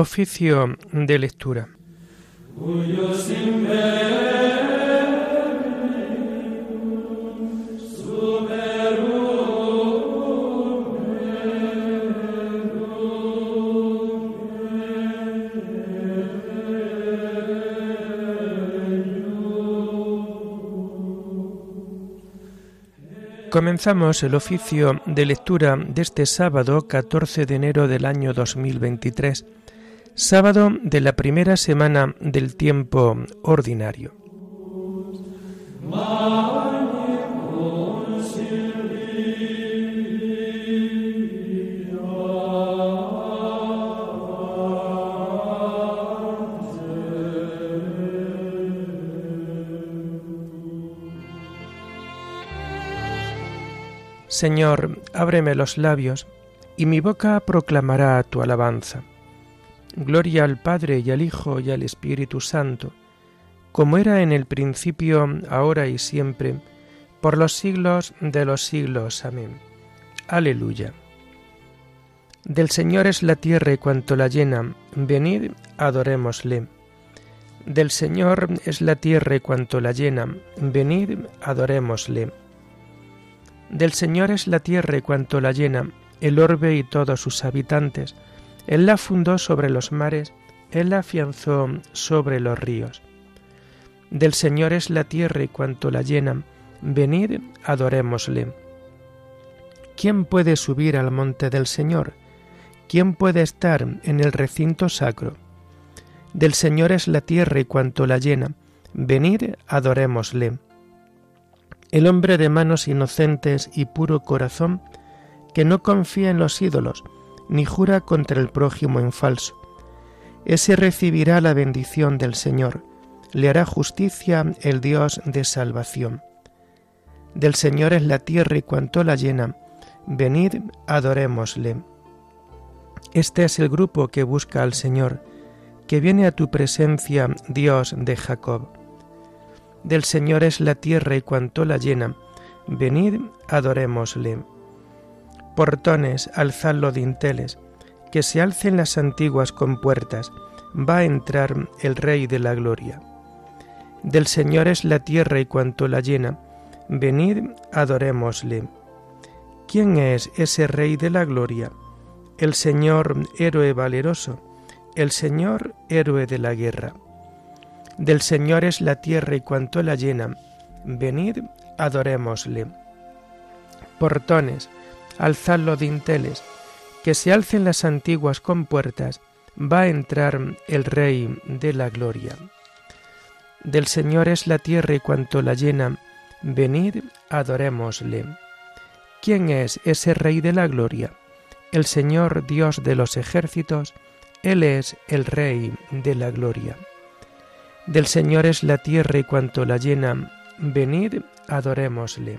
Oficio de lectura. Comenzamos el oficio de lectura de este sábado 14 de enero del año 2023, sábado de la primera semana del tiempo ordinario. Señor, ábreme los labios, y mi boca proclamará tu alabanza. Gloria al Padre y al Hijo y al Espíritu Santo, como era en el principio, ahora y siempre, por los siglos de los siglos. Amén. Aleluya. Del Señor es la tierra y cuanto la llena, venid, adorémosle. Del Señor es la tierra y cuanto la llena, venid, adorémosle. Del Señor es la tierra y cuanto la llena, el orbe y todos sus habitantes. Él la fundó sobre los mares, Él la afianzó sobre los ríos. Del Señor es la tierra y cuanto la llena, venid, adorémosle. ¿Quién puede subir al monte del Señor? ¿Quién puede estar en el recinto sacro? Del Señor es la tierra y cuanto la llena, venid, adorémosle el hombre de manos inocentes y puro corazón, que no confía en los ídolos, ni jura contra el prójimo en falso. Ese recibirá la bendición del Señor, le hará justicia el Dios de salvación. Del Señor es la tierra y cuanto la llena, venid, adorémosle. Este es el grupo que busca al Señor, que viene a tu presencia, Dios de Jacob. Del Señor es la tierra y cuanto la llena. Venid, adorémosle. Portones, alzad los dinteles, que se alcen las antiguas compuertas, va a entrar el Rey de la Gloria. Del Señor es la tierra y cuanto la llena. Venid, adorémosle. ¿Quién es ese Rey de la Gloria? El Señor héroe valeroso, el Señor héroe de la guerra. Del Señor es la tierra y cuanto la llena. Venid, adorémosle. Portones, alzad los dinteles, que se alcen las antiguas compuertas, va a entrar el Rey de la Gloria. Del Señor es la tierra y cuanto la llena, venid, adorémosle. ¿Quién es ese Rey de la Gloria? El Señor Dios de los ejércitos, Él es el Rey de la Gloria. Del Señor es la tierra y cuanto la llena, venid, adorémosle.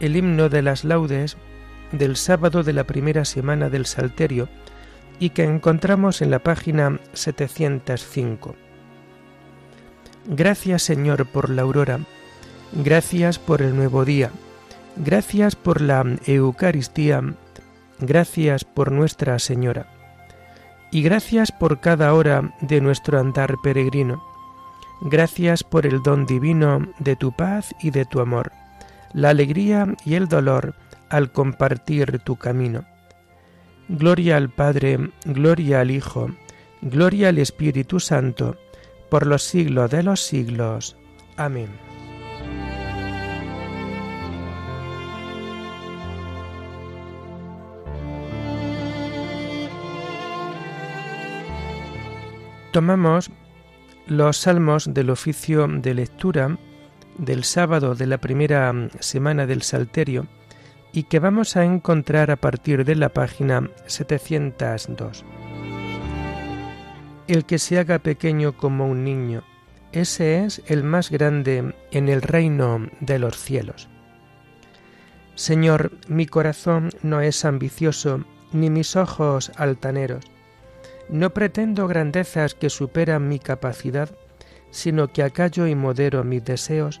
el himno de las laudes del sábado de la primera semana del Salterio y que encontramos en la página 705. Gracias Señor por la aurora, gracias por el nuevo día, gracias por la Eucaristía, gracias por Nuestra Señora, y gracias por cada hora de nuestro andar peregrino, gracias por el don divino de tu paz y de tu amor la alegría y el dolor al compartir tu camino. Gloria al Padre, gloria al Hijo, gloria al Espíritu Santo, por los siglos de los siglos. Amén. Tomamos los salmos del oficio de lectura del sábado de la primera mm, semana del Salterio y que vamos a encontrar a partir de la página 702. el que se haga pequeño como un niño, ese es el más grande en el reino de los cielos. Señor, mi corazón no es ambicioso, ni mis ojos altaneros. No pretendo grandezas que superan mi capacidad, sino que acallo y modero mis deseos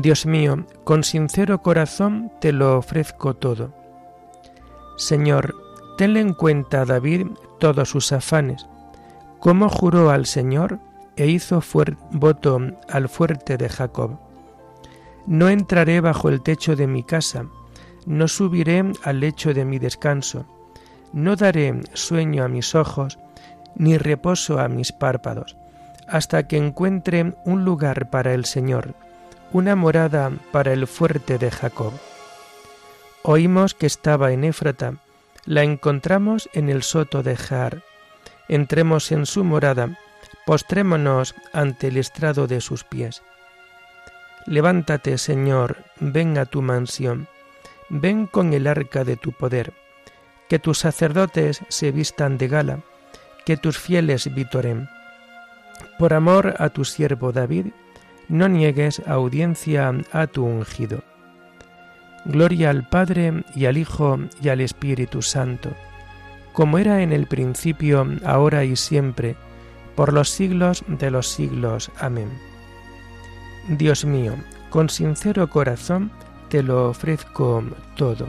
Dios mío, con sincero corazón te lo ofrezco todo. Señor, tenle en cuenta David todos sus afanes, como juró al Señor e hizo voto al fuerte de Jacob. No entraré bajo el techo de mi casa, no subiré al lecho de mi descanso, no daré sueño a mis ojos, ni reposo a mis párpados, hasta que encuentre un lugar para el Señor una morada para el fuerte de Jacob. Oímos que estaba en Éfrata, la encontramos en el soto de Jaar. Entremos en su morada, postrémonos ante el estrado de sus pies. Levántate, Señor, ven a tu mansión, ven con el arca de tu poder, que tus sacerdotes se vistan de gala, que tus fieles vitoren. Por amor a tu siervo David, no niegues audiencia a tu ungido. Gloria al Padre y al Hijo y al Espíritu Santo, como era en el principio, ahora y siempre, por los siglos de los siglos. Amén. Dios mío, con sincero corazón te lo ofrezco todo.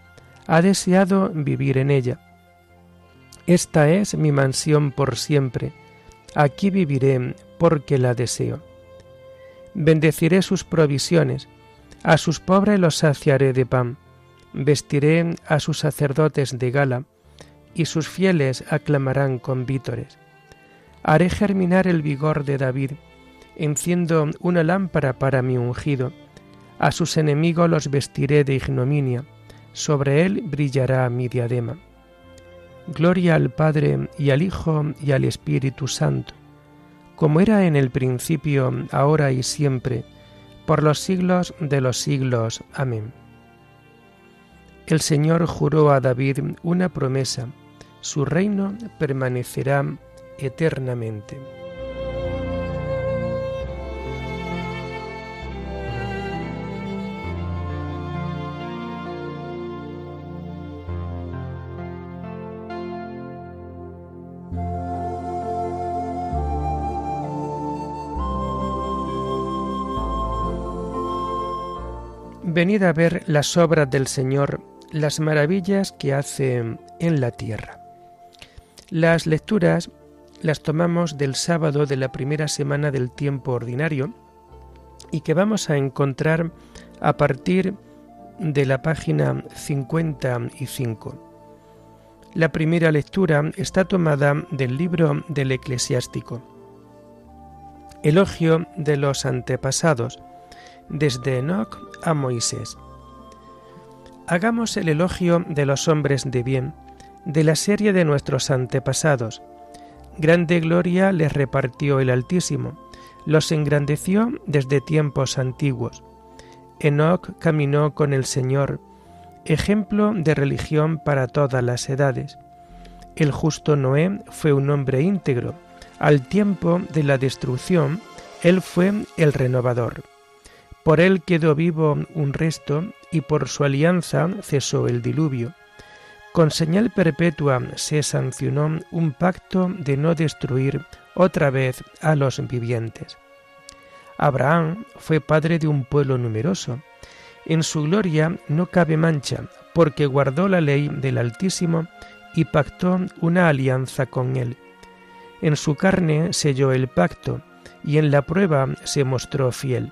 ha deseado vivir en ella. Esta es mi mansión por siempre, aquí viviré porque la deseo. Bendeciré sus provisiones, a sus pobres los saciaré de pan, vestiré a sus sacerdotes de gala, y sus fieles aclamarán con vítores. Haré germinar el vigor de David, enciendo una lámpara para mi ungido, a sus enemigos los vestiré de ignominia, sobre él brillará mi diadema. Gloria al Padre y al Hijo y al Espíritu Santo, como era en el principio, ahora y siempre, por los siglos de los siglos. Amén. El Señor juró a David una promesa, su reino permanecerá eternamente. Venid a ver las obras del Señor, las maravillas que hace en la tierra. Las lecturas las tomamos del sábado de la primera semana del tiempo ordinario y que vamos a encontrar a partir de la página 55. La primera lectura está tomada del libro del eclesiástico. Elogio de los antepasados, desde Enoch a Moisés. Hagamos el elogio de los hombres de bien, de la serie de nuestros antepasados. Grande gloria les repartió el Altísimo, los engrandeció desde tiempos antiguos. Enoch caminó con el Señor, ejemplo de religión para todas las edades. El justo Noé fue un hombre íntegro. Al tiempo de la destrucción, él fue el renovador. Por él quedó vivo un resto y por su alianza cesó el diluvio. Con señal perpetua se sancionó un pacto de no destruir otra vez a los vivientes. Abraham fue padre de un pueblo numeroso. En su gloria no cabe mancha, porque guardó la ley del Altísimo y pactó una alianza con él. En su carne selló el pacto, y en la prueba se mostró fiel.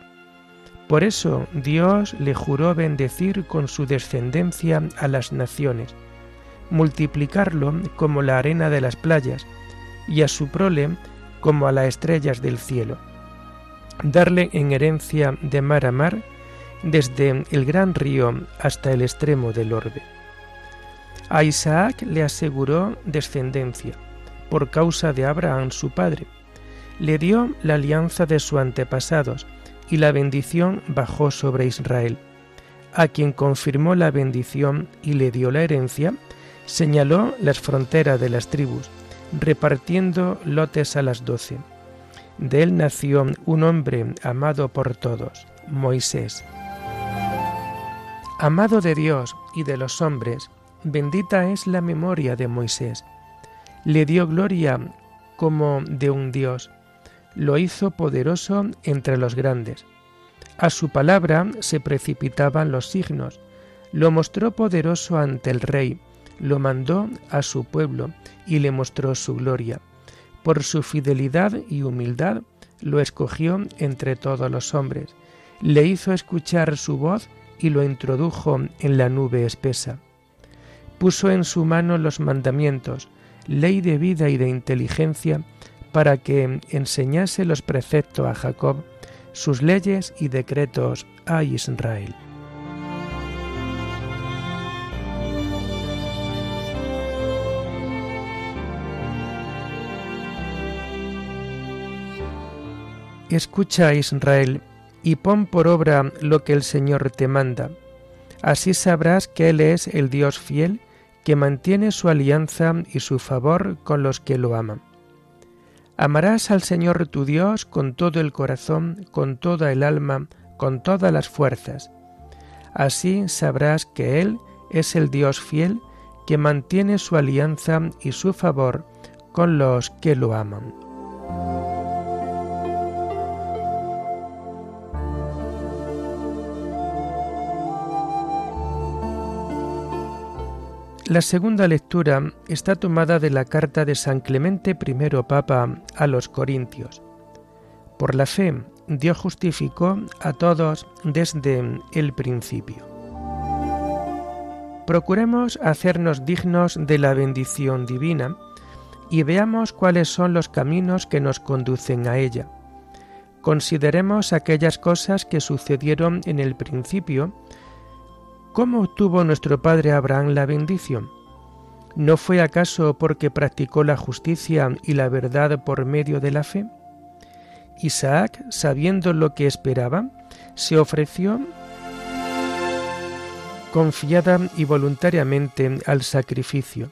Por eso Dios le juró bendecir con su descendencia a las naciones, multiplicarlo como la arena de las playas, y a su prole como a las estrellas del cielo, darle en herencia de mar a mar, desde el gran río hasta el extremo del orbe. A Isaac le aseguró descendencia, por causa de Abraham su padre. Le dio la alianza de sus antepasados, y la bendición bajó sobre Israel. A quien confirmó la bendición y le dio la herencia, señaló las fronteras de las tribus, repartiendo lotes a las doce. De él nació un hombre amado por todos, Moisés. Amado de Dios y de los hombres, bendita es la memoria de Moisés. Le dio gloria como de un Dios, lo hizo poderoso entre los grandes. A su palabra se precipitaban los signos, lo mostró poderoso ante el rey, lo mandó a su pueblo y le mostró su gloria. Por su fidelidad y humildad lo escogió entre todos los hombres, le hizo escuchar su voz y lo introdujo en la nube espesa. Puso en su mano los mandamientos, ley de vida y de inteligencia, para que enseñase los preceptos a Jacob, sus leyes y decretos a Israel. Escucha, Israel, y pon por obra lo que el Señor te manda. Así sabrás que Él es el Dios fiel, que mantiene su alianza y su favor con los que lo aman. Amarás al Señor tu Dios con todo el corazón, con toda el alma, con todas las fuerzas. Así sabrás que Él es el Dios fiel, que mantiene su alianza y su favor con los que lo aman. La segunda lectura está tomada de la carta de San Clemente I Papa a los Corintios. Por la fe, Dios justificó a todos desde el principio. Procuremos hacernos dignos de la bendición divina y veamos cuáles son los caminos que nos conducen a ella. Consideremos aquellas cosas que sucedieron en el principio, ¿Cómo obtuvo nuestro padre Abraham la bendición? ¿No fue acaso porque practicó la justicia y la verdad por medio de la fe? Isaac, sabiendo lo que esperaba, se ofreció confiada y voluntariamente al sacrificio.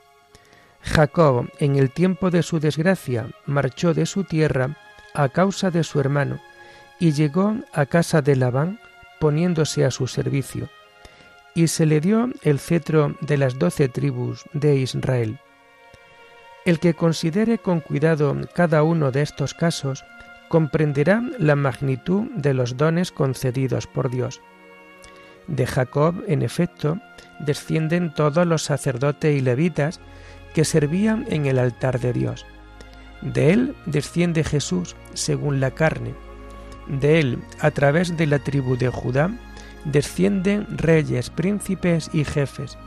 Jacob, en el tiempo de su desgracia, marchó de su tierra a causa de su hermano y llegó a casa de Labán poniéndose a su servicio y se le dio el cetro de las doce tribus de Israel. El que considere con cuidado cada uno de estos casos comprenderá la magnitud de los dones concedidos por Dios. De Jacob, en efecto, descienden todos los sacerdotes y levitas que servían en el altar de Dios. De él desciende Jesús según la carne. De él, a través de la tribu de Judá, descienden reyes, príncipes y jefes,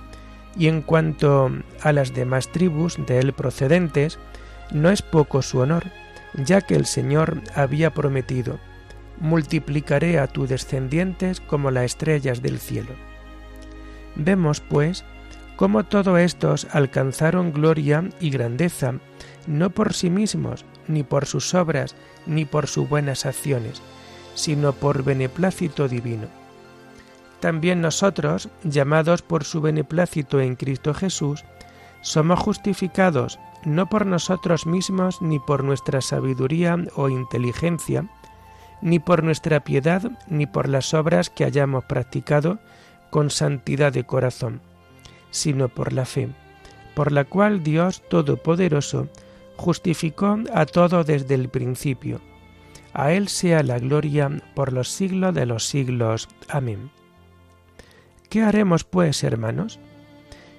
y en cuanto a las demás tribus de él procedentes, no es poco su honor, ya que el Señor había prometido, multiplicaré a tus descendientes como las estrellas del cielo. Vemos, pues, cómo todos estos alcanzaron gloria y grandeza, no por sí mismos, ni por sus obras, ni por sus buenas acciones, sino por beneplácito divino también nosotros, llamados por su beneplácito en Cristo Jesús, somos justificados no por nosotros mismos ni por nuestra sabiduría o inteligencia, ni por nuestra piedad, ni por las obras que hayamos practicado con santidad de corazón, sino por la fe, por la cual Dios Todopoderoso justificó a todo desde el principio. A Él sea la gloria por los siglos de los siglos. Amén. ¿Qué haremos, pues, hermanos?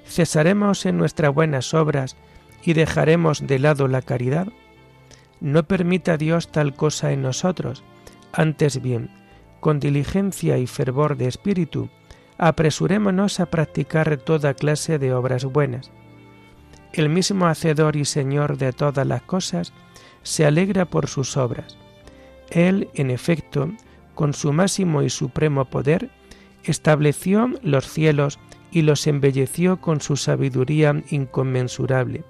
¿Cesaremos en nuestras buenas obras y dejaremos de lado la caridad? No permita Dios tal cosa en nosotros, antes bien, con diligencia y fervor de espíritu, apresurémonos a practicar toda clase de obras buenas. El mismo Hacedor y Señor de todas las cosas se alegra por sus obras. Él, en efecto, con su máximo y supremo poder, estableció los cielos y los embelleció con su sabiduría inconmensurable.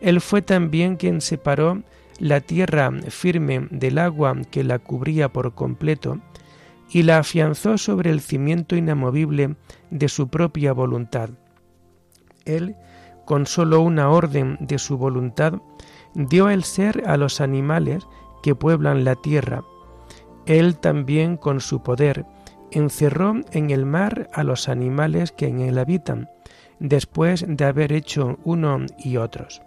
Él fue también quien separó la tierra firme del agua que la cubría por completo, y la afianzó sobre el cimiento inamovible de su propia voluntad. Él, con sólo una orden de su voluntad, dio el ser a los animales que pueblan la tierra. Él también, con su poder, encerró en el mar a los animales que en él habitan, después de haber hecho uno y otros.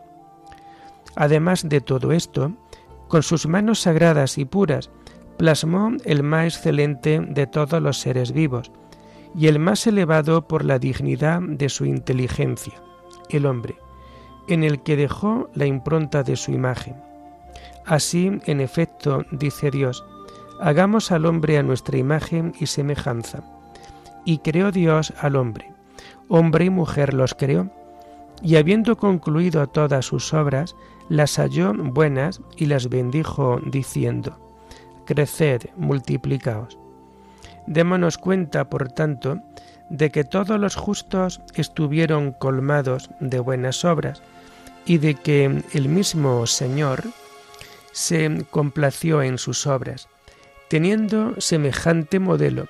Además de todo esto, con sus manos sagradas y puras, plasmó el más excelente de todos los seres vivos, y el más elevado por la dignidad de su inteligencia, el hombre, en el que dejó la impronta de su imagen. Así, en efecto, dice Dios, hagamos al hombre a nuestra imagen y semejanza. Y creó Dios al hombre, hombre y mujer los creó, y habiendo concluido todas sus obras, las halló buenas y las bendijo, diciendo, Creced, multiplicaos. Démonos cuenta, por tanto, de que todos los justos estuvieron colmados de buenas obras, y de que el mismo Señor se complació en sus obras, teniendo semejante modelo,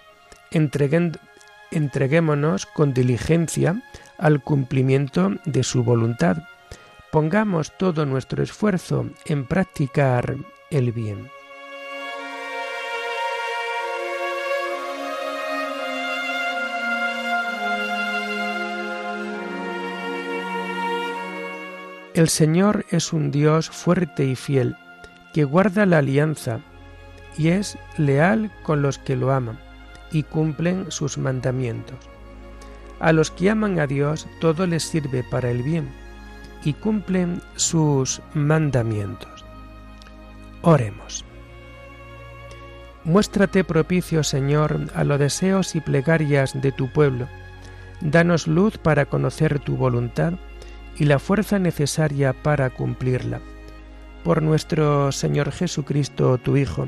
entreguémonos con diligencia al cumplimiento de su voluntad. Pongamos todo nuestro esfuerzo en practicar el bien. El Señor es un Dios fuerte y fiel, que guarda la alianza y es leal con los que lo aman y cumplen sus mandamientos. A los que aman a Dios todo les sirve para el bien y cumplen sus mandamientos. Oremos. Muéstrate propicio, Señor, a los deseos y plegarias de tu pueblo. Danos luz para conocer tu voluntad y la fuerza necesaria para cumplirla. Por nuestro Señor Jesucristo, tu Hijo,